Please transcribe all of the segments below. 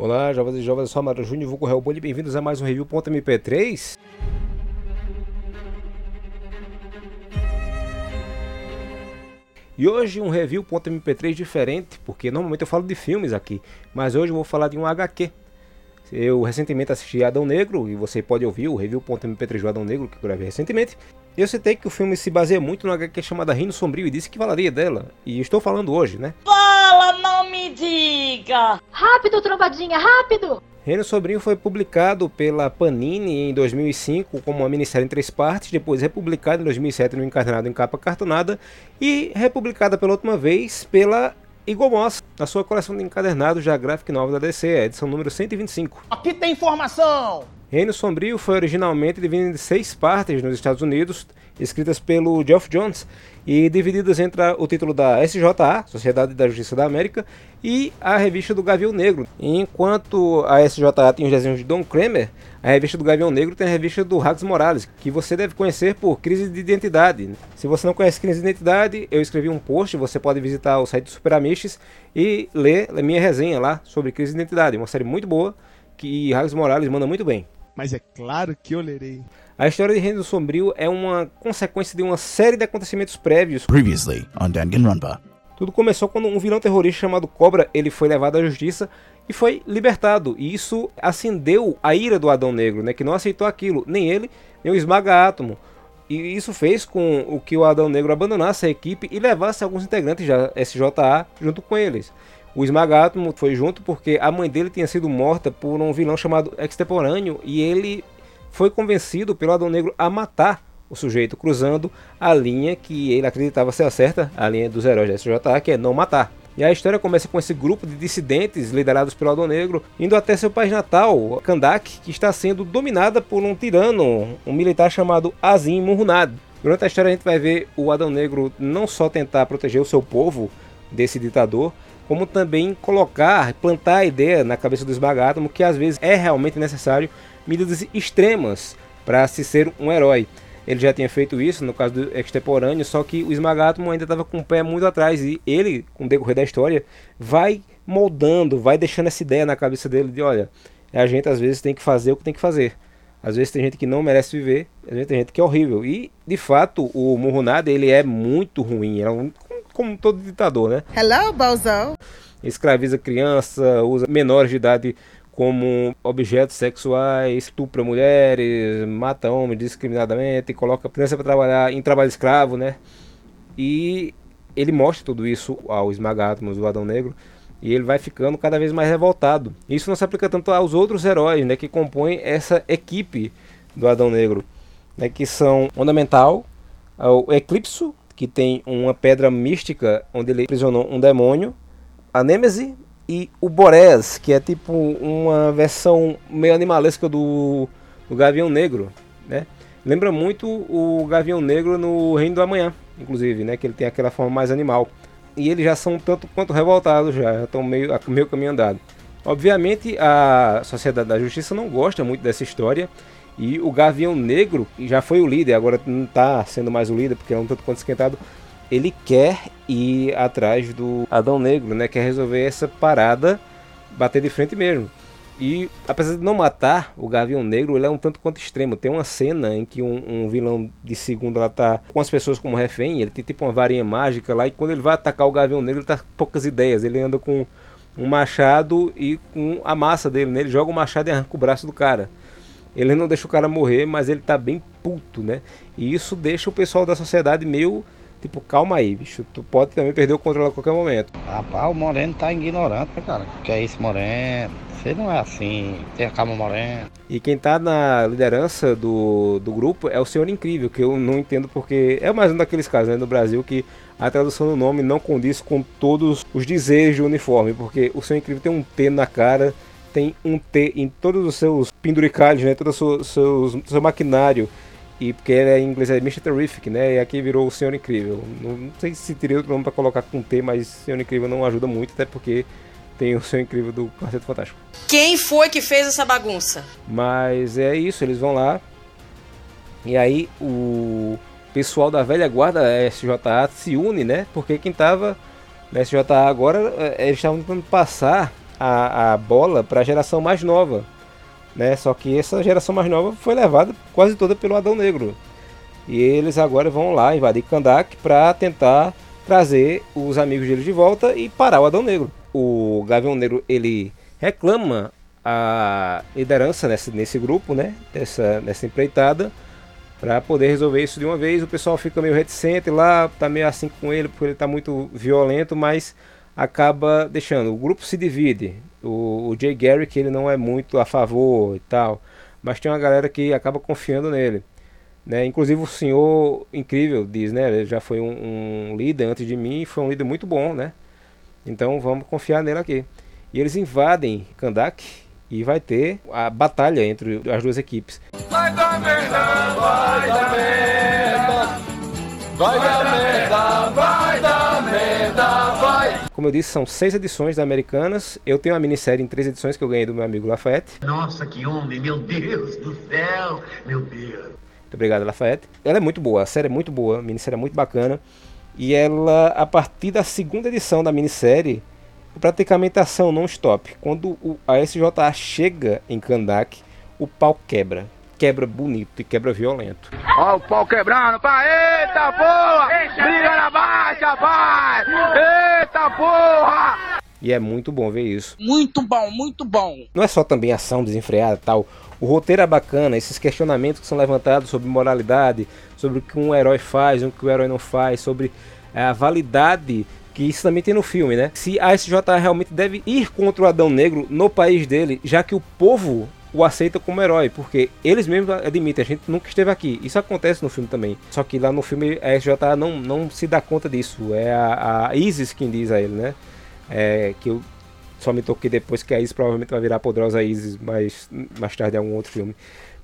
Olá, jovens e jovens, eu sou Amaro Júnior, vou correr o bolho bem-vindos a mais um review.mp3. E hoje um review.mp3 diferente, porque normalmente eu falo de filmes aqui, mas hoje eu vou falar de um HQ. Eu recentemente assisti Adão Negro, e você pode ouvir o review.mp3 do Adão Negro, que eu gravei recentemente. Eu citei que o filme se baseia muito no HQ chamada Rino Sombrio e disse que falaria dela, e estou falando hoje, né? Não me diga! Rápido, trombadinha, rápido! Reino Sobrinho foi publicado pela Panini em 2005 como uma minissérie em três partes, depois republicado em 2007 no encadernado em capa cartonada e republicada pela última vez pela Eagle Moss, na sua coleção de encadernados da Graphic Novel da DC, edição número 125. Aqui tem informação! Reino Sombrio foi originalmente dividido em seis partes nos Estados Unidos, escritas pelo Geoff Jones e divididas entre o título da SJA, Sociedade da Justiça da América, e a revista do Gavião Negro. Enquanto a SJA tem os desenhos de Don Kramer, a revista do Gavião Negro tem a revista do Rags Morales, que você deve conhecer por Crise de Identidade. Se você não conhece Crise de Identidade, eu escrevi um post, você pode visitar o site do Super Amishes e ler a minha resenha lá sobre Crise de Identidade, uma série muito boa que Rags Morales manda muito bem mas é claro que eu lerei. A história de Reino Sombrio é uma consequência de uma série de acontecimentos prévios. Previously on Danganronpa. Tudo começou quando um vilão terrorista chamado Cobra, ele foi levado à justiça e foi libertado. E isso acendeu a ira do Adão Negro, né, que não aceitou aquilo, nem ele, nem o Esmaga Átomo. E isso fez com o que o Adão Negro abandonasse a equipe e levasse alguns integrantes da SJA junto com eles. O Esmagátomo foi junto porque a mãe dele tinha sido morta por um vilão chamado Extemporâneo e ele foi convencido pelo Adão Negro a matar o sujeito, cruzando a linha que ele acreditava ser a certa, a linha dos heróis da SJA, que é não matar. E a história começa com esse grupo de dissidentes liderados pelo Adão Negro indo até seu país natal, Kandak, que está sendo dominada por um tirano, um militar chamado Azim Murunad. Durante a história a gente vai ver o Adão Negro não só tentar proteger o seu povo desse ditador, como também colocar, plantar a ideia na cabeça do esmagátomo que às vezes é realmente necessário medidas extremas para se ser um herói. Ele já tinha feito isso no caso do extemporâneo, só que o esmagátomo ainda estava com o pé muito atrás e ele, com o decorrer da história, vai moldando, vai deixando essa ideia na cabeça dele de, olha, a gente às vezes tem que fazer o que tem que fazer. Às vezes tem gente que não merece viver, às vezes tem gente que é horrível. E, de fato, o Murrunada, ele é muito ruim. É um como todo ditador, né? Hello, Bozo! Escraviza criança, usa menores de idade como objetos sexuais, estupra mulheres, mata homens discriminadamente, coloca criança para trabalhar em trabalho escravo, né? E ele mostra tudo isso ao Esmagátomos do Adão Negro e ele vai ficando cada vez mais revoltado. Isso não se aplica tanto aos outros heróis, né, que compõem essa equipe do Adão Negro, né, que são Fundamental, o Eclipso, que tem uma pedra mística onde ele aprisionou um demônio, a Nêmese e o Borés, que é tipo uma versão meio animalesca do, do Gavião Negro, né? Lembra muito o Gavião Negro no Reino do Amanhã, inclusive, né? Que ele tem aquela forma mais animal. E eles já são tanto quanto revoltados já, estão meio, meio caminho andado. Obviamente a Sociedade da Justiça não gosta muito dessa história e o Gavião Negro, que já foi o líder, agora não está sendo mais o líder porque é um tanto quanto esquentado. Ele quer ir atrás do Adão Negro, né? Quer resolver essa parada, bater de frente mesmo. E apesar de não matar o Gavião Negro, ele é um tanto quanto extremo. Tem uma cena em que um, um vilão de segundo lá tá com as pessoas como refém, ele tem tipo uma varinha mágica lá, e quando ele vai atacar o Gavião Negro, ele tá com poucas ideias. Ele anda com um machado e com a massa dele, né? Ele joga o machado e arranca o braço do cara. Ele não deixa o cara morrer, mas ele tá bem puto, né? E isso deixa o pessoal da sociedade meio tipo, calma aí, bicho. Tu pode também perder o controle a qualquer momento. Rapaz, o Moreno tá ignorante, né, cara? Que é isso, Moreno? Você não é assim, tem a calma morena. E quem tá na liderança do, do grupo é o Senhor Incrível, que eu não entendo porque é mais um daqueles casos né, no Brasil que a tradução do nome não condiz com todos os desejos do uniforme, porque o Senhor Incrível tem um T na cara, tem um T em todos os seus penduricalhos, né? Todo o seu, seu, seu maquinário. E porque ele é em inglês é Mr. Terrific, né? E aqui virou o Senhor Incrível. Não, não sei se teria outro nome para colocar com T, mas Senhor Incrível não ajuda muito, até porque tem o Senhor Incrível do Quarteto Fantástico. Quem foi que fez essa bagunça? Mas é isso, eles vão lá. E aí o pessoal da velha guarda SJA se une, né? Porque quem tava na SJA agora, é, eles estavam tentando passar a, a bola para a geração mais nova. Né? Só que essa geração mais nova foi levada quase toda pelo Adão Negro. E eles agora vão lá invadir Kandak para tentar trazer os amigos deles de volta e parar o Adão Negro. O Gavião Negro ele reclama a liderança nesse, nesse grupo, né? Dessa, nessa empreitada para poder resolver isso de uma vez. O pessoal fica meio reticente lá, tá meio assim com ele porque ele tá muito violento, mas acaba deixando. O grupo se divide. O, o Jay Garrick ele não é muito a favor e tal, mas tem uma galera que acaba confiando nele. Né? Inclusive o senhor incrível diz, né? Ele já foi um, um líder antes de mim, foi um líder muito bom, né? Então vamos confiar nele aqui. E eles invadem Kandak e vai ter a batalha entre as duas equipes. Vai dar merda, vai dar merda, vai dar merda, vai. Como eu disse, são seis edições da Americanas. Eu tenho uma minissérie em três edições que eu ganhei do meu amigo Lafayette. Nossa, que homem, meu Deus do céu, meu Deus. Muito obrigado, Lafayette. Ela é muito boa, a série é muito boa, a minissérie é muito bacana. E ela, a partir da segunda edição da minissérie, praticamente ação non-stop. Quando o, a SJA chega em Kandak, o pau quebra. Quebra bonito e quebra violento. Ó o pau quebrando, pai! Eita porra! Briga na baixa, pai! Eita porra! E é muito bom ver isso. Muito bom, muito bom. Não é só também ação desenfreada e tal. O roteiro é bacana, esses questionamentos que são levantados sobre moralidade, sobre o que um herói faz, o que o herói não faz, sobre é, a validade que isso também tem no filme, né? Se a SJ realmente deve ir contra o Adão Negro no país dele, já que o povo o aceita como herói, porque eles mesmos admitem, a gente nunca esteve aqui. Isso acontece no filme também. Só que lá no filme a SJ não, não se dá conta disso. É a, a Isis quem diz a ele, né? É, que eu só me toquei depois que a Isis provavelmente vai virar poderosa Isis mais, mais tarde em algum outro filme.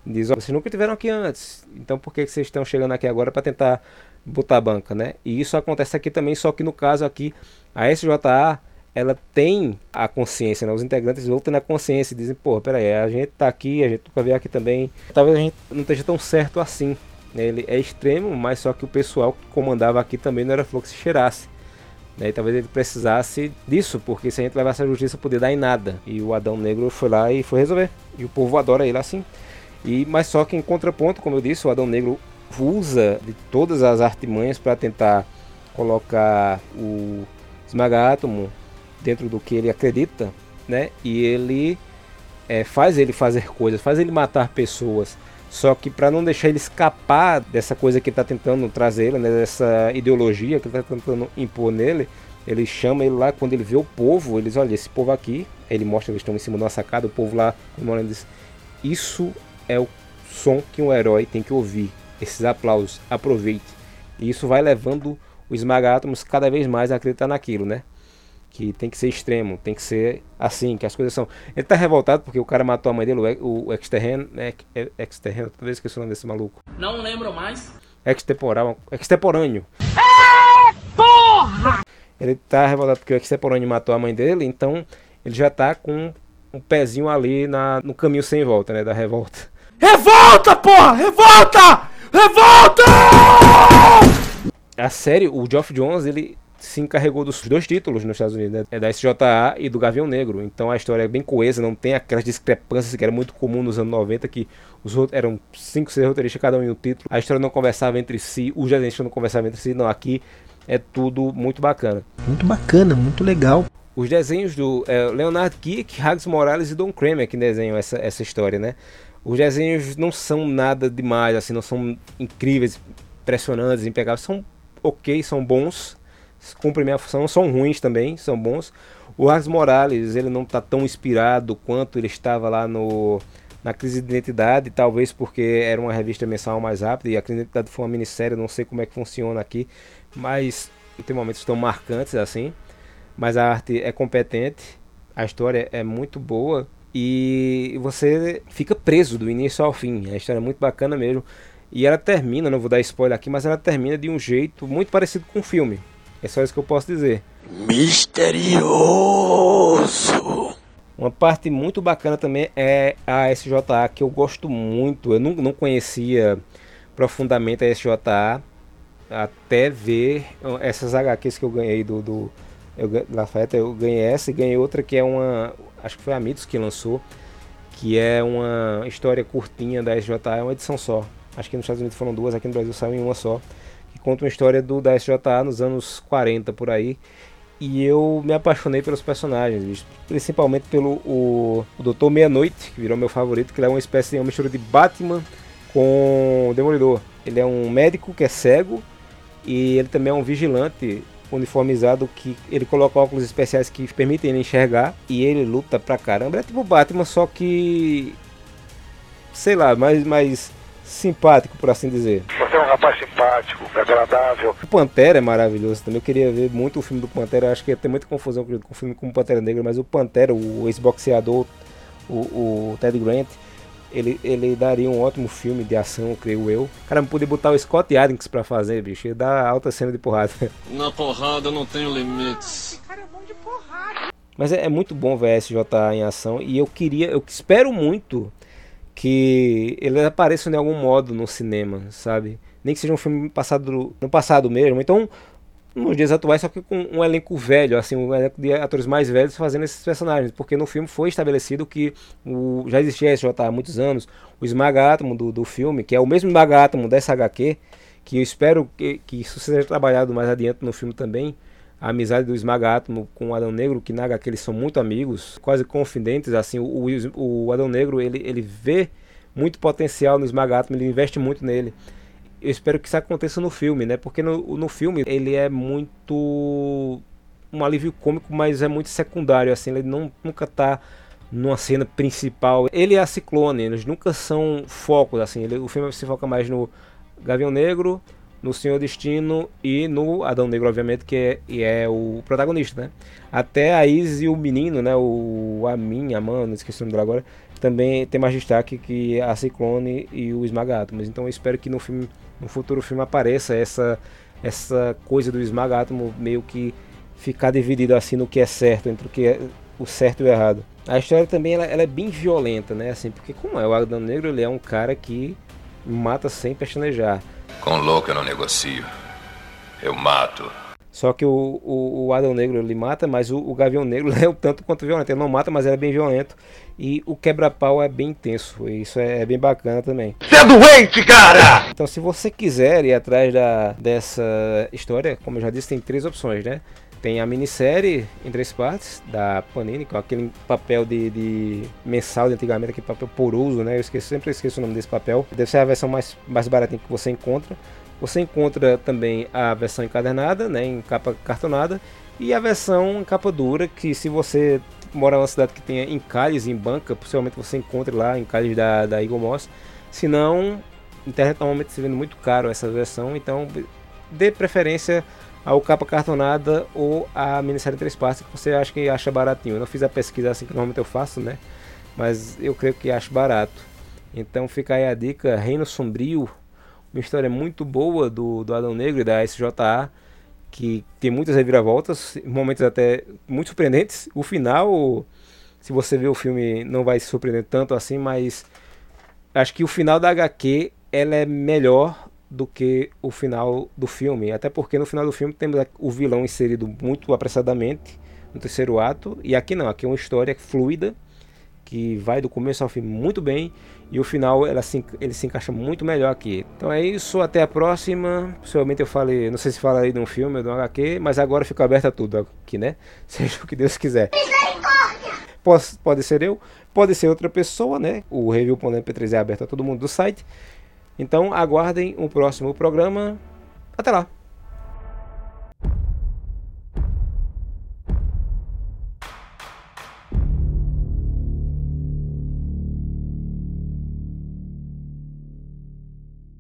Diz, oh, vocês nunca tiveram aqui antes, então por que vocês estão chegando aqui agora para tentar botar a banca, né? E isso acontece aqui também, só que no caso aqui, a SJA, ela tem a consciência, né? Os integrantes voltam na consciência e dizem, pô, peraí, a gente tá aqui, a gente vai ver aqui também. Talvez a gente não esteja tão certo assim. Né? Ele é extremo, mas só que o pessoal que comandava aqui também não era flor que se cheirasse. Né? E talvez ele precisasse disso, porque se a gente levasse a justiça poder dar em nada. E o Adão Negro foi lá e foi resolver. E o povo adora ele assim. E, mas só que em contraponto, como eu disse, o Adão Negro usa de todas as artimanhas para tentar colocar o esmaga-átomo dentro do que ele acredita, né? E ele é, faz ele fazer coisas, faz ele matar pessoas. Só que para não deixar ele escapar dessa coisa que está tentando trazer, né, dessa ideologia que está tentando impor nele, ele chama ele lá, quando ele vê o povo, ele diz, olha, esse povo aqui, ele mostra que eles estão em cima de uma sacada, o povo lá, ele diz, isso é o som que um herói tem que ouvir esses aplausos, aproveite. E isso vai levando o esmaga cada vez mais a acreditar naquilo, né? Que tem que ser extremo, tem que ser assim, que as coisas são. Ele tá revoltado porque o cara matou a mãe dele, o, o exterreno, né? Exterreno, talvez esqueci o nome desse maluco. Não lembro mais. Extemporal, extemporâneo. É, porra! Ele tá revoltado porque o extemporâneo matou a mãe dele, então ele já tá com um pezinho ali na, no caminho sem volta, né? Da revolta. Revolta, porra! Revolta! Revolta! A série, o Geoff Jones, ele se encarregou dos dois títulos nos Estados Unidos, né? É da SJA e do Gavião Negro. Então a história é bem coesa, não tem aquelas discrepâncias que era muito comum nos anos 90, que os eram cinco, seis roteiristas, cada um em um título. A história não conversava entre si, os desenhistas não conversavam entre si. Não, aqui é tudo muito bacana. Muito bacana, muito legal. Os desenhos do é, Leonard Kick, Hags Morales e Don Kramer que desenham essa, essa história, né? Os desenhos não são nada demais, assim, não são incríveis, impressionantes, impecáveis, são ok, são bons, cumprem minha função, são ruins também, são bons. O Ars Morales, ele não está tão inspirado quanto ele estava lá no na crise de identidade, talvez porque era uma revista mensal mais rápida e a crise de identidade foi uma minissérie, não sei como é que funciona aqui, mas tem momentos tão marcantes assim. Mas a arte é competente, a história é muito boa e você fica preso do início ao fim. A história é muito bacana mesmo. E ela termina, não vou dar spoiler aqui, mas ela termina de um jeito muito parecido com o filme. É só isso que eu posso dizer. Misterioso! Uma parte muito bacana também é a SJA, que eu gosto muito. Eu não, não conhecia profundamente a SJA até ver essas HQs que eu ganhei do, do Eu, Lafayette, eu ganhei essa e ganhei outra que é uma. Acho que foi a Mitos que lançou. Que é uma história curtinha da SJA, é uma edição só. Acho que nos Estados Unidos foram duas, aqui no Brasil saiu em uma só. Que conta uma história do, da SJA nos anos 40 por aí. E eu me apaixonei pelos personagens, principalmente pelo o, o Doutor Meia-Noite, que virou meu favorito, que é uma espécie de uma mistura de Batman com Demolidor. Ele é um médico que é cego e ele também é um vigilante uniformizado que ele coloca óculos especiais que permitem ele enxergar e ele luta pra caramba. É tipo Batman, só que sei lá, mais mais simpático, por assim dizer. Você é um rapaz simpático, agradável. O Pantera é maravilhoso também. Eu queria ver muito o filme do Pantera. Acho que ia ter muita confusão com o filme com o Pantera Negra, mas o Pantera, o ex-boxeador, o, o Ted Grant, ele, ele daria um ótimo filme de ação, creio eu. Cara, não podia botar o Scott Adkins pra fazer, bicho. Ia dar alta cena de porrada. Na porrada não tenho limites. Esse cara é bom de porrada. Mas é, é, muito bom ver SJ em ação e eu queria, eu espero muito que ele apareça de algum modo no cinema, sabe? Nem que seja um filme passado no passado mesmo. Então, nos dias atuais, só que com um elenco velho, assim, um elenco de atores mais velhos fazendo esses personagens, porque no filme foi estabelecido que o, já existia esse há muitos anos, o Esmagátomo do, do filme, que é o mesmo Esmagátomo dessa HQ, que eu espero que, que isso seja trabalhado mais adiante no filme também, a amizade do Esmagátomo com o Adão Negro, que na HQ eles são muito amigos, quase confidentes, assim, o, o, o Adão Negro, ele, ele vê muito potencial no Esmagátomo, ele investe muito nele. Eu espero que isso aconteça no filme, né? Porque no, no filme ele é muito um alívio cômico, mas é muito secundário, assim, ele não, nunca tá numa cena principal. Ele é a Ciclone, eles nunca são focos, assim, ele, o filme se foca mais no Gavião Negro, no Senhor Destino e no Adão Negro, obviamente, que é, e é o protagonista, né? Até a Isis e o menino, né? O Amin, a mano, esqueci o nome dela agora, também tem mais destaque que a Ciclone e o Esmaga Mas então eu espero que no filme, no futuro filme apareça essa essa coisa do Esmaga meio que ficar dividido assim no que é certo entre o que é o certo e o errado. A história também ela, ela é bem violenta, né? Assim, porque como é o Adão Negro, ele é um cara que mata sem pestanejar. Com louco eu não negocio. Eu mato. Só que o, o, o Adão Negro ele mata, mas o, o Gavião Negro é o tanto quanto violento. Ele não mata, mas ele é bem violento. E o quebra-pau é bem intenso. E isso é, é, bem bacana também. Você é doente, cara! Então, se você quiser ir atrás da, dessa história, como eu já disse, tem três opções, né? Tem a minissérie em três partes da Panini, com aquele papel de, de mensal de antigamente, aquele papel poroso, né? Eu esqueço, sempre esqueço o nome desse papel. Deve ser a versão mais, mais baratinha que você encontra. Você encontra também a versão encadernada, né, em capa cartonada, e a versão em capa dura, que se você mora numa cidade que tenha encalhes em banca, possivelmente você encontre lá encalhes da, da Eagle Moss. Se não, internet normalmente se vende muito caro essa versão, então dê preferência ao capa cartonada ou a minissérie em três partes que você acha que acha baratinho. Eu não fiz a pesquisa assim que normalmente eu faço, né? Mas eu creio que acho barato. Então fica aí a dica, Reino Sombrio, uma história muito boa do, do Adão Negro e da SJA, que tem muitas reviravoltas, momentos até muito surpreendentes. O final, se você ver o filme, não vai se surpreender tanto assim, mas acho que o final da HQ ela é melhor do que o final do filme. Até porque no final do filme temos o vilão inserido muito apressadamente no terceiro ato. E aqui não, aqui é uma história fluida que vai do começo ao fim muito bem e o final ela se, ele se encaixa muito melhor aqui. Então é isso, até a próxima. Possivelmente eu falei, não sei se fala aí de um filme ou de um HQ, mas agora fica aberto a tudo aqui, né? Seja o que Deus quiser. Pode, pode ser eu, pode ser outra pessoa, né? O review.mp3 é aberto a todo mundo do site. Então aguardem o próximo programa. Até lá!